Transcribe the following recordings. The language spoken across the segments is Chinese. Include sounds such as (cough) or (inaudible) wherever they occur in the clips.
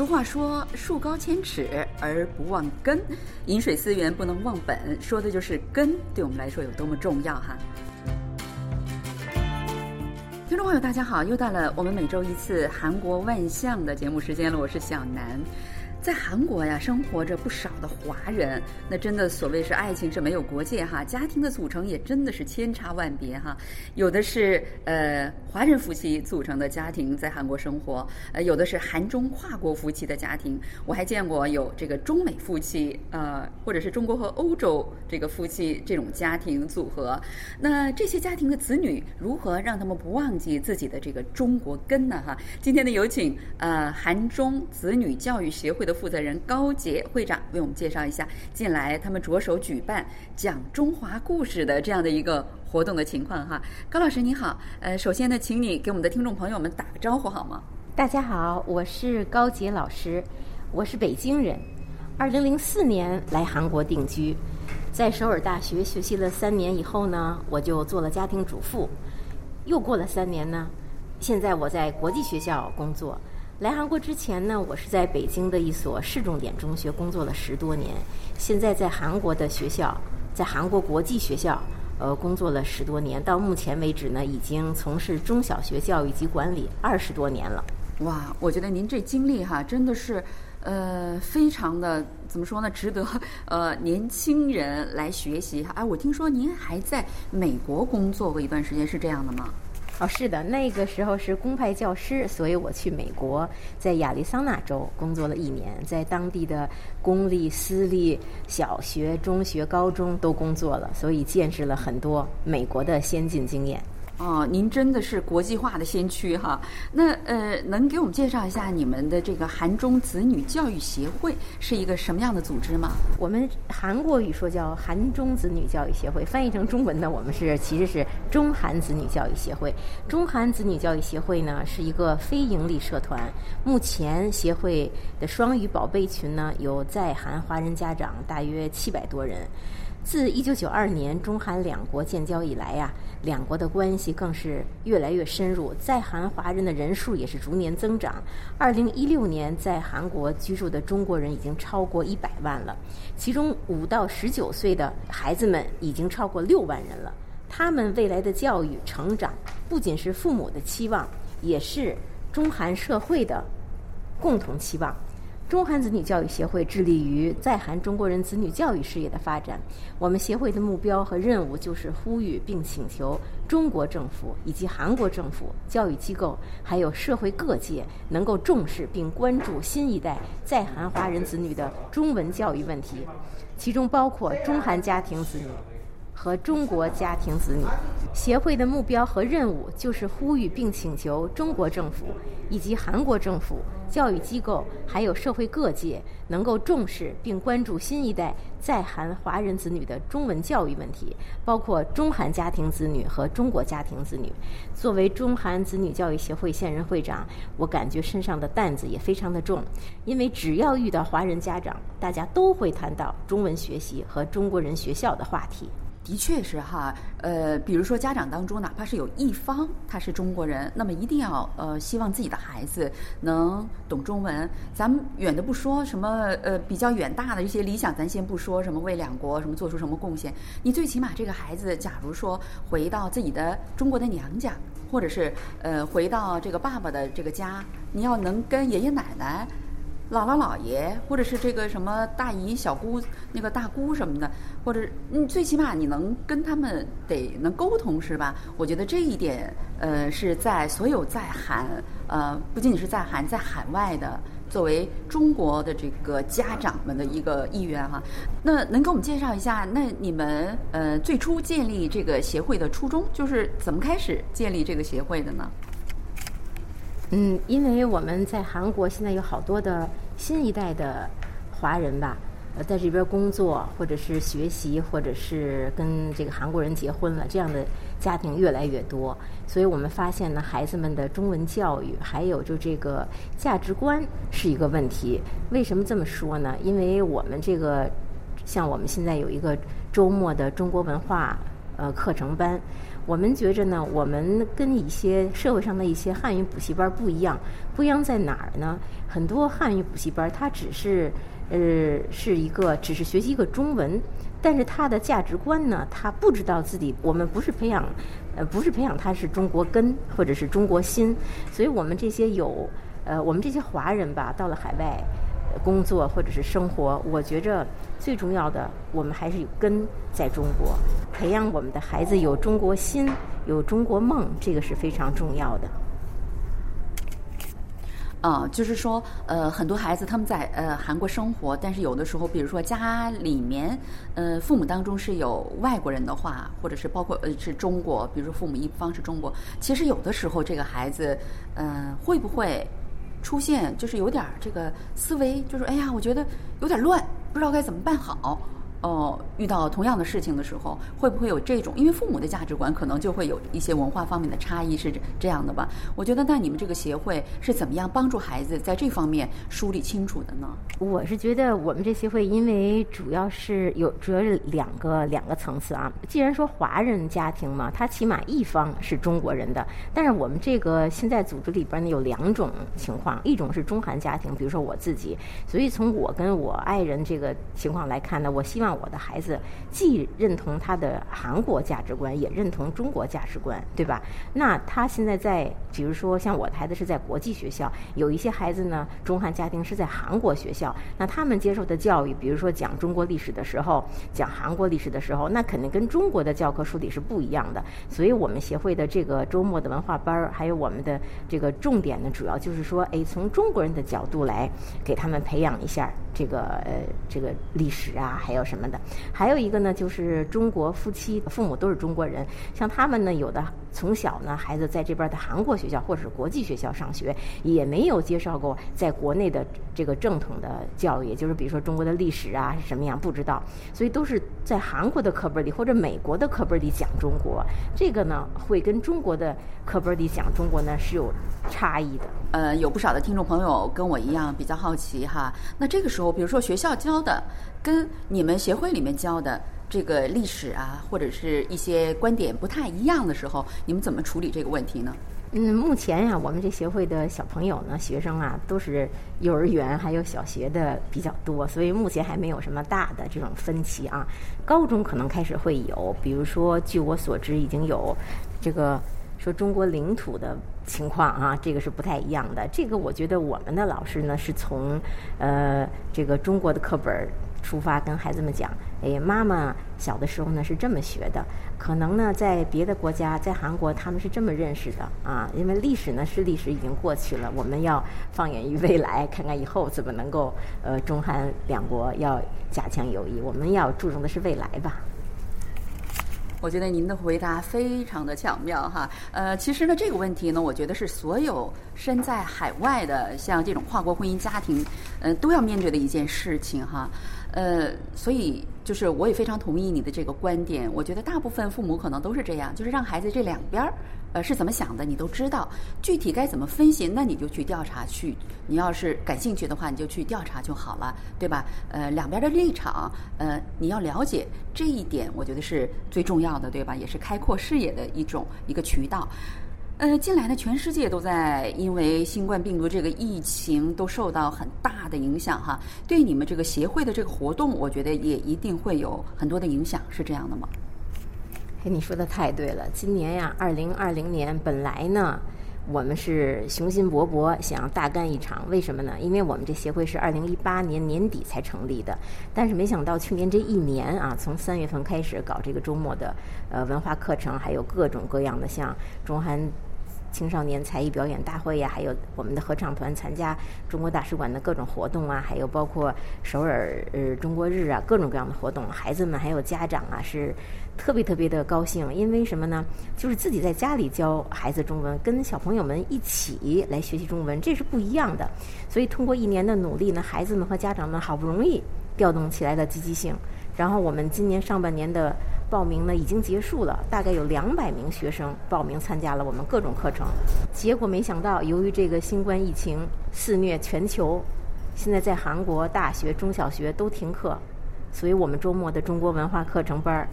俗话说“树高千尺而不忘根，饮水思源不能忘本”，说的就是根对我们来说有多么重要哈。听众朋友，大家好，又到了我们每周一次韩国万象的节目时间了，我是小南。在韩国呀，生活着不少的华人，那真的所谓是爱情是没有国界哈，家庭的组成也真的是千差万别哈。有的是呃华人夫妻组成的家庭在韩国生活，呃有的是韩中跨国夫妻的家庭，我还见过有这个中美夫妻，呃或者是中国和欧洲这个夫妻这种家庭组合。那这些家庭的子女如何让他们不忘记自己的这个中国根呢？哈，今天呢有请呃韩中子女教育协会的。负责人高杰会长为我们介绍一下近来他们着手举办讲中华故事的这样的一个活动的情况哈。高老师你好，呃，首先呢，请你给我们的听众朋友们打个招呼好吗？大家好，我是高杰老师，我是北京人，二零零四年来韩国定居，在首尔大学学习了三年以后呢，我就做了家庭主妇，又过了三年呢，现在我在国际学校工作。来韩国之前呢，我是在北京的一所市重点中学工作了十多年。现在在韩国的学校，在韩国国际学校，呃，工作了十多年。到目前为止呢，已经从事中小学教育及管理二十多年了。哇，我觉得您这经历哈，真的是，呃，非常的怎么说呢？值得呃年轻人来学习哈。哎，我听说您还在美国工作过一段时间，是这样的吗？哦，是的，那个时候是公派教师，所以我去美国，在亚利桑那州工作了一年，在当地的公立、私立小学、中学、高中都工作了，所以见识了很多美国的先进经验。哦，您真的是国际化的先驱哈。那呃，能给我们介绍一下你们的这个韩中子女教育协会是一个什么样的组织吗？我们韩国语说叫韩中子女教育协会，翻译成中文呢，我们是其实是中韩子女教育协会。中韩子女教育协会呢是一个非营利社团，目前协会的双语宝贝群呢有在韩华人家长大约七百多人。自一九九二年中韩两国建交以来呀，两国的关系更是越来越深入，在韩华人的人数也是逐年增长。二零一六年，在韩国居住的中国人已经超过一百万了，其中五到十九岁的孩子们已经超过六万人了。他们未来的教育成长，不仅是父母的期望，也是中韩社会的共同期望。中韩子女教育协会致力于在韩中国人子女教育事业的发展。我们协会的目标和任务就是呼吁并请求中国政府以及韩国政府、教育机构还有社会各界能够重视并关注新一代在韩华人子女的中文教育问题，其中包括中韩家庭子女和中国家庭子女。协会的目标和任务就是呼吁并请求中国政府以及韩国政府。教育机构还有社会各界能够重视并关注新一代在韩华人子女的中文教育问题，包括中韩家庭子女和中国家庭子女。作为中韩子女教育协会现任会长，我感觉身上的担子也非常的重，因为只要遇到华人家长，大家都会谈到中文学习和中国人学校的话题。的确是哈，呃，比如说家长当中，哪怕是有一方他是中国人，那么一定要呃希望自己的孩子能懂中文。咱们远的不说，什么呃比较远大的一些理想，咱先不说，什么为两国什么做出什么贡献。你最起码这个孩子，假如说回到自己的中国的娘家，或者是呃回到这个爸爸的这个家，你要能跟爷爷奶奶。姥姥姥爷，或者是这个什么大姨小姑，那个大姑什么的，或者你最起码你能跟他们得能沟通是吧？我觉得这一点，呃，是在所有在韩，呃，不仅仅是在韩，在海外的，作为中国的这个家长们的一个意愿哈。那能给我们介绍一下，那你们呃最初建立这个协会的初衷，就是怎么开始建立这个协会的呢？嗯，因为我们在韩国现在有好多的新一代的华人吧，呃，在这边工作或者是学习，或者是跟这个韩国人结婚了，这样的家庭越来越多。所以我们发现呢，孩子们的中文教育还有就这个价值观是一个问题。为什么这么说呢？因为我们这个像我们现在有一个周末的中国文化。呃课程班。我们觉着呢，我们跟一些社会上的一些汉语补习班不一样，不一样在哪儿呢？很多汉语补习班它只是呃是一个只是学习一个中文，但是他的价值观呢，他不知道自己。我们不是培养呃不是培养他是中国根或者是中国心，所以我们这些有呃我们这些华人吧，到了海外。工作或者是生活，我觉着最重要的，我们还是有根在中国，培养我们的孩子有中国心，有中国梦，这个是非常重要的。啊，就是说，呃，很多孩子他们在呃韩国生活，但是有的时候，比如说家里面，呃，父母当中是有外国人的话，或者是包括呃是中国，比如说父母一方是中国，其实有的时候这个孩子，嗯，会不会？出现就是有点这个思维，就是哎呀，我觉得有点乱，不知道该怎么办好。哦，遇到同样的事情的时候，会不会有这种？因为父母的价值观可能就会有一些文化方面的差异，是这样的吧？我觉得，那你们这个协会是怎么样帮助孩子在这方面梳理清楚的呢？我是觉得我们这协会，因为主要是有主要是两个两个层次啊。既然说华人家庭嘛，他起码一方是中国人的，但是我们这个现在组织里边呢有两种情况，一种是中韩家庭，比如说我自己，所以从我跟我爱人这个情况来看呢，我希望。我的孩子既认同他的韩国价值观，也认同中国价值观，对吧？那他现在在，比如说像我的孩子是在国际学校，有一些孩子呢，中韩家庭是在韩国学校，那他们接受的教育，比如说讲中国历史的时候，讲韩国历史的时候，那肯定跟中国的教科书里是不一样的。所以我们协会的这个周末的文化班儿，还有我们的这个重点呢，主要就是说，哎，从中国人的角度来给他们培养一下这个呃这个历史啊，还有什么。么的，还有一个呢，就是中国夫妻父母都是中国人，像他们呢，有的从小呢，孩子在这边的韩国学校或者是国际学校上学，也没有接受过在国内的这个正统的教育，就是比如说中国的历史啊是什么样不知道，所以都是在韩国的课本里或者美国的课本里讲中国，这个呢会跟中国的课本里讲中国呢是有差异的。呃，有不少的听众朋友跟我一样比较好奇哈，那这个时候，比如说学校教的跟你们协会里面教的这个历史啊，或者是一些观点不太一样的时候，你们怎么处理这个问题呢？嗯，目前呀，我们这协会的小朋友呢，学生啊，都是幼儿园还有小学的比较多，所以目前还没有什么大的这种分歧啊。高中可能开始会有，比如说，据我所知，已经有这个。说中国领土的情况啊，这个是不太一样的。这个我觉得我们的老师呢，是从呃这个中国的课本出发，跟孩子们讲：哎，妈妈小的时候呢是这么学的。可能呢，在别的国家，在韩国他们是这么认识的啊。因为历史呢是历史已经过去了，我们要放眼于未来，看看以后怎么能够呃中韩两国要加强友谊。我们要注重的是未来吧。我觉得您的回答非常的巧妙哈，呃，其实呢这个问题呢，我觉得是所有身在海外的像这种跨国婚姻家庭，呃，都要面对的一件事情哈，呃，所以。就是我也非常同意你的这个观点，我觉得大部分父母可能都是这样，就是让孩子这两边儿，呃是怎么想的你都知道，具体该怎么分析，那你就去调查去，你要是感兴趣的话，你就去调查就好了，对吧？呃，两边的立场，呃，你要了解这一点，我觉得是最重要的，对吧？也是开阔视野的一种一个渠道。呃，近来呢，全世界都在因为新冠病毒这个疫情都受到很大的影响哈。对你们这个协会的这个活动，我觉得也一定会有很多的影响，是这样的吗？哎，你说的太对了。今年呀，二零二零年本来呢，我们是雄心勃勃想要大干一场，为什么呢？因为我们这协会是二零一八年年底才成立的，但是没想到去年这一年啊，从三月份开始搞这个周末的呃文化课程，还有各种各样的像中韩。青少年才艺表演大会呀，还有我们的合唱团参加中国大使馆的各种活动啊，还有包括首尔呃中国日啊，各种各样的活动，孩子们还有家长啊是特别特别的高兴，因为什么呢？就是自己在家里教孩子中文，跟小朋友们一起来学习中文，这是不一样的。所以通过一年的努力呢，孩子们和家长们好不容易调动起来的积极性，然后我们今年上半年的。报名呢已经结束了，大概有两百名学生报名参加了我们各种课程。结果没想到，由于这个新冠疫情肆虐全球，现在在韩国大学、中小学都停课，所以我们周末的中国文化课程班儿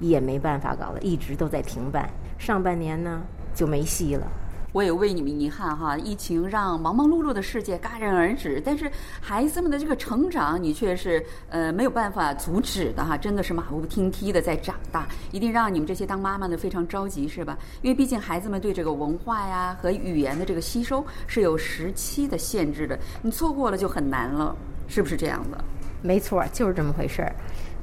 也没办法搞了，一直都在停办。上半年呢就没戏了。我也为你们遗憾哈，疫情让忙忙碌碌的世界戛然而止，但是孩子们的这个成长，你却是呃没有办法阻止的哈，真的是马不停蹄的在长大，一定让你们这些当妈妈的非常着急是吧？因为毕竟孩子们对这个文化呀和语言的这个吸收是有时期的限制的，你错过了就很难了，是不是这样的？没错，就是这么回事儿。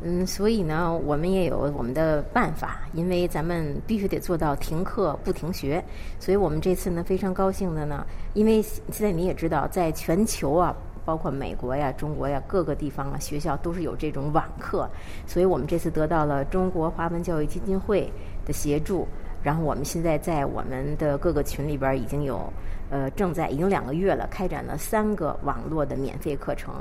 嗯，所以呢，我们也有我们的办法，因为咱们必须得做到停课不停学。所以我们这次呢，非常高兴的呢，因为现在你也知道，在全球啊，包括美国呀、中国呀各个地方啊，学校都是有这种网课。所以我们这次得到了中国华文教育基金会的协助，然后我们现在在我们的各个群里边已经有。呃，正在已经两个月了，开展了三个网络的免费课程，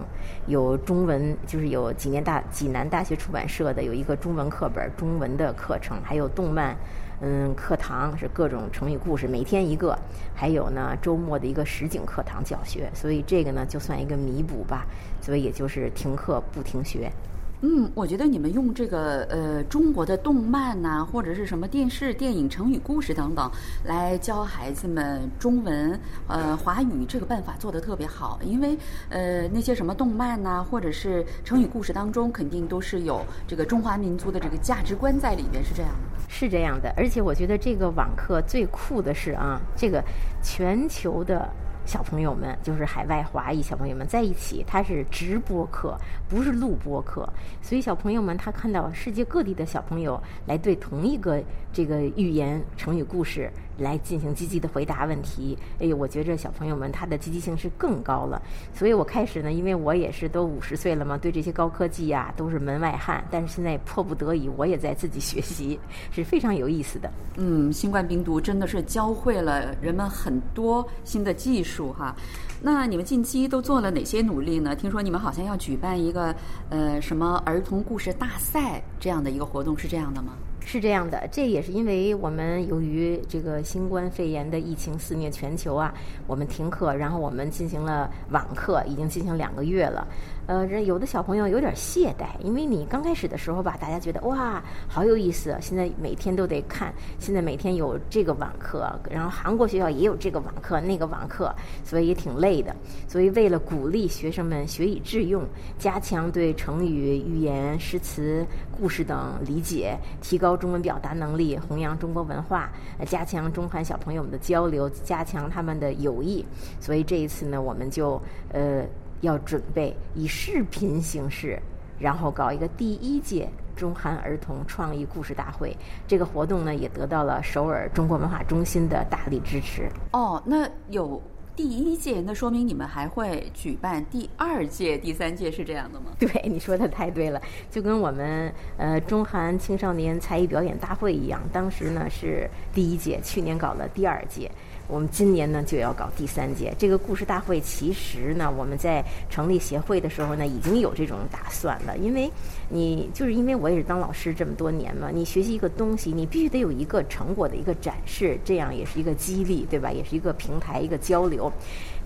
有中文，就是有济南大济南大学出版社的有一个中文课本中文的课程，还有动漫，嗯，课堂是各种成语故事，每天一个，还有呢周末的一个实景课堂教学，所以这个呢就算一个弥补吧，所以也就是停课不停学。嗯，我觉得你们用这个呃中国的动漫呐，或者是什么电视、电影、成语故事等等，来教孩子们中文、呃华语，这个办法做得特别好。因为呃那些什么动漫呐，或者是成语故事当中，肯定都是有这个中华民族的这个价值观在里边，是这样的。是这样的，而且我觉得这个网课最酷的是啊，这个全球的。小朋友们就是海外华裔小朋友们在一起，他是直播课，不是录播课，所以小朋友们他看到世界各地的小朋友来对同一个这个寓言成语故事。来进行积极的回答问题，哎，我觉着小朋友们他的积极性是更高了。所以我开始呢，因为我也是都五十岁了嘛，对这些高科技呀都是门外汉。但是现在迫不得已，我也在自己学习，是非常有意思的。嗯，新冠病毒真的是教会了人们很多新的技术哈。那你们近期都做了哪些努力呢？听说你们好像要举办一个呃什么儿童故事大赛这样的一个活动，是这样的吗？是这样的，这也是因为我们由于这个新冠肺炎的疫情肆虐全球啊，我们停课，然后我们进行了网课，已经进行两个月了。呃，人有的小朋友有点懈怠，因为你刚开始的时候吧，大家觉得哇，好有意思，现在每天都得看，现在每天有这个网课，然后韩国学校也有这个网课、那个网课，所以也挺累的。所以为了鼓励学生们学以致用，加强对成语、寓言、诗词、故事等理解，提高中文表达能力，弘扬中国文化，加强中韩小朋友们的交流，加强他们的友谊，所以这一次呢，我们就呃。要准备以视频形式，然后搞一个第一届中韩儿童创意故事大会。这个活动呢，也得到了首尔中国文化中心的大力支持。哦，那有第一届，那说明你们还会举办第二届、第三届，是这样的吗？(laughs) 对，你说的太对了，就跟我们呃中韩青少年才艺表演大会一样，当时呢是第一届，去年搞了第二届。我们今年呢就要搞第三届这个故事大会。其实呢，我们在成立协会的时候呢，已经有这种打算了。因为你就是因为我也是当老师这么多年嘛，你学习一个东西，你必须得有一个成果的一个展示，这样也是一个激励，对吧？也是一个平台，一个交流。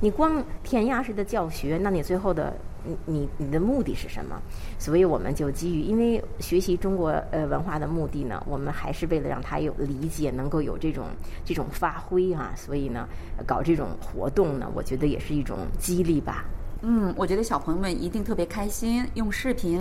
你光填鸭式的教学，那你最后的。你你你的目的是什么？所以我们就基于，因为学习中国呃文化的目的呢，我们还是为了让他有理解，能够有这种这种发挥啊，所以呢，搞这种活动呢，我觉得也是一种激励吧。嗯，我觉得小朋友们一定特别开心，用视频，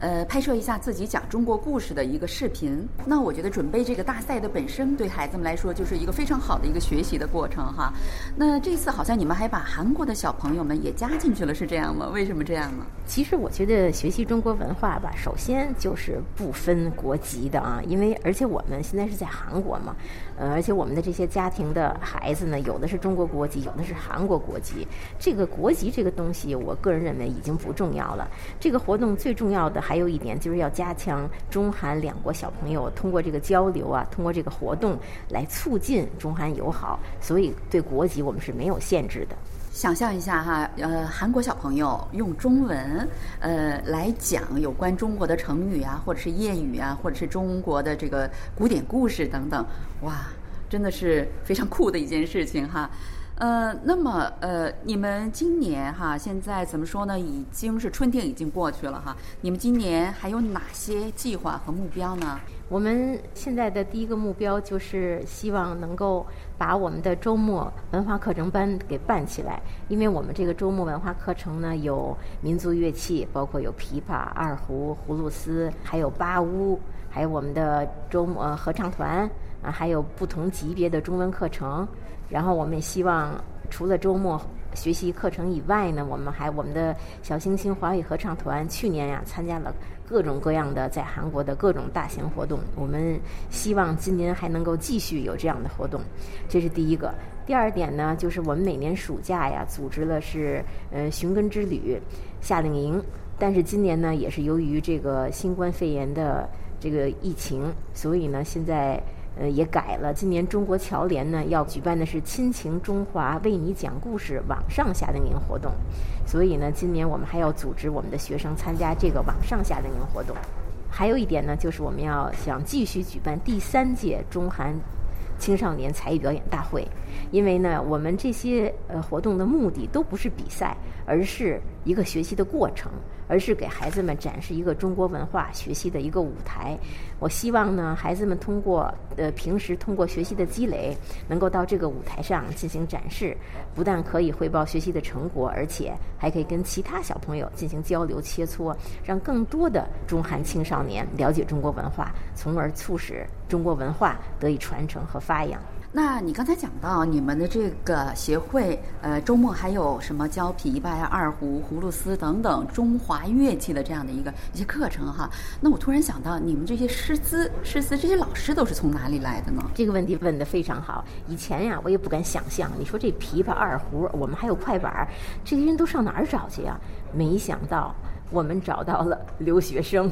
呃，拍摄一下自己讲中国故事的一个视频。那我觉得准备这个大赛的本身，对孩子们来说就是一个非常好的一个学习的过程哈。那这次好像你们还把韩国的小朋友们也加进去了，是这样吗？为什么这样呢？其实我觉得学习中国文化吧，首先就是不分国籍的啊，因为而且我们现在是在韩国嘛，呃，而且我们的这些家庭的孩子呢，有的是中国国籍，有的是韩国国籍。这个国籍这个东西。我个人认为已经不重要了。这个活动最重要的还有一点，就是要加强中韩两国小朋友通过这个交流啊，通过这个活动来促进中韩友好。所以对国籍我们是没有限制的。想象一下哈，呃，韩国小朋友用中文呃来讲有关中国的成语啊，或者是谚语啊，或者是中国的这个古典故事等等，哇，真的是非常酷的一件事情哈。呃，那么呃，你们今年哈，现在怎么说呢？已经是春天已经过去了哈，你们今年还有哪些计划和目标呢？我们现在的第一个目标就是希望能够把我们的周末文化课程班给办起来，因为我们这个周末文化课程呢有民族乐器，包括有琵琶、二胡、葫芦丝，还有八乌，还有我们的周末合唱团啊，还有不同级别的中文课程。然后我们也希望除了周末。学习课程以外呢，我们还我们的小星星华语合唱团去年呀参加了各种各样的在韩国的各种大型活动，我们希望今年还能够继续有这样的活动，这是第一个。第二点呢，就是我们每年暑假呀组织了是呃寻根之旅夏令营，但是今年呢也是由于这个新冠肺炎的这个疫情，所以呢现在。呃，也改了。今年中国侨联呢要举办的是“亲情中华，为你讲故事”网上夏令营活动，所以呢，今年我们还要组织我们的学生参加这个网上夏令营活动。还有一点呢，就是我们要想继续举办第三届中韩青少年才艺表演大会，因为呢，我们这些呃活动的目的都不是比赛，而是一个学习的过程。而是给孩子们展示一个中国文化学习的一个舞台。我希望呢，孩子们通过呃平时通过学习的积累，能够到这个舞台上进行展示，不但可以汇报学习的成果，而且还可以跟其他小朋友进行交流切磋，让更多的中韩青少年了解中国文化，从而促使中国文化得以传承和发扬。那你刚才讲到你们的这个协会，呃，周末还有什么教琵琶呀、二胡、葫芦丝等等中华乐器的这样的一个一些课程哈？那我突然想到，你们这些师资、师资这些老师都是从哪里来的呢？这个问题问得非常好。以前呀，我也不敢想象，你说这琵琶、二胡，我们还有快板，这些人都上哪儿找去呀？没想到。我们找到了 (laughs) 留学生，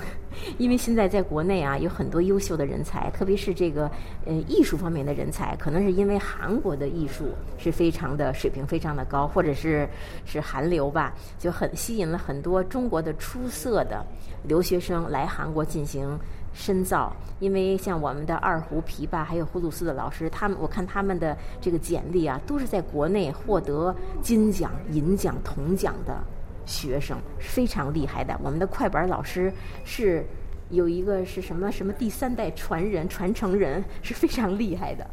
因为现在在国内啊有很多优秀的人才，特别是这个呃艺术方面的人才，可能是因为韩国的艺术是非常的水平非常的高，或者是是韩流吧，就很吸引了很多中国的出色的留学生来韩国进行深造。因为像我们的二胡、琵琶还有葫芦丝的老师，他们我看他们的这个简历啊，都是在国内获得金奖、银奖、铜奖的。学生非常厉害的，我们的快板老师是有一个是什么什么第三代传人传承人，是非常厉害的。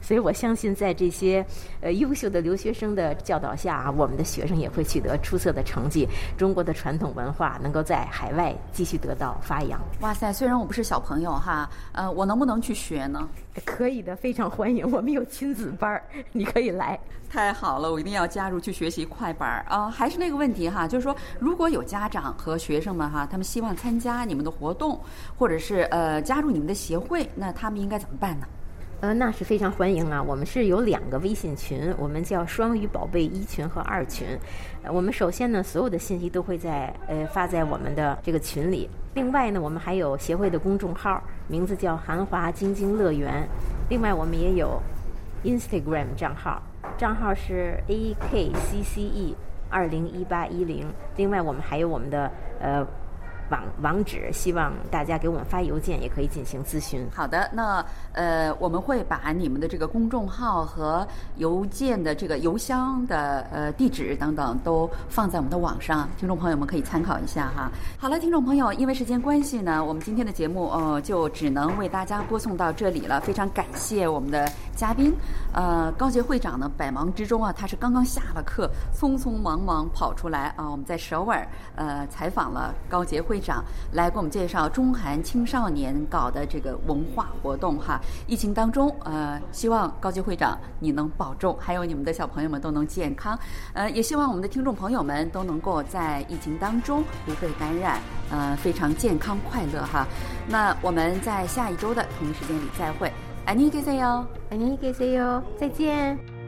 所以我相信，在这些呃优秀的留学生的教导下，我们的学生也会取得出色的成绩。中国的传统文化能够在海外继续得到发扬。哇塞！虽然我不是小朋友哈，呃，我能不能去学呢？可以的，非常欢迎。我们有亲子班儿，你可以来。太好了，我一定要加入去学习快板儿啊！还是那个问题哈，就是说，如果有家长和学生们哈，他们希望参加你们的活动，或者是呃加入你们的协会，那他们应该怎么办呢？呃，那是非常欢迎啊！我们是有两个微信群，我们叫“双语宝贝一群”和二群。我们首先呢，所有的信息都会在呃发在我们的这个群里。另外呢，我们还有协会的公众号，名字叫“韩华晶晶乐园”。另外，我们也有 Instagram 账号，账号是 akcce 二零一八一零。另外，我们还有我们的呃。网网址，希望大家给我们发邮件，也可以进行咨询。好的，那呃，我们会把你们的这个公众号和邮件的这个邮箱的呃地址等等都放在我们的网上，听众朋友们可以参考一下哈。好了，听众朋友，因为时间关系呢，我们今天的节目呃就只能为大家播送到这里了。非常感谢我们的嘉宾，呃，高杰会长呢，百忙之中啊，他是刚刚下了课，匆匆忙忙跑出来啊，我们在首尔呃采访了高杰会。长来给我们介绍中韩青少年搞的这个文化活动哈。疫情当中，呃，希望高级会长你能保重，还有你们的小朋友们都能健康。呃，也希望我们的听众朋友们都能够在疫情当中不被感染，呃，非常健康快乐哈。那我们在下一周的同一时间里再会。안녕히계세 요， 안녕히계세 요， 再见。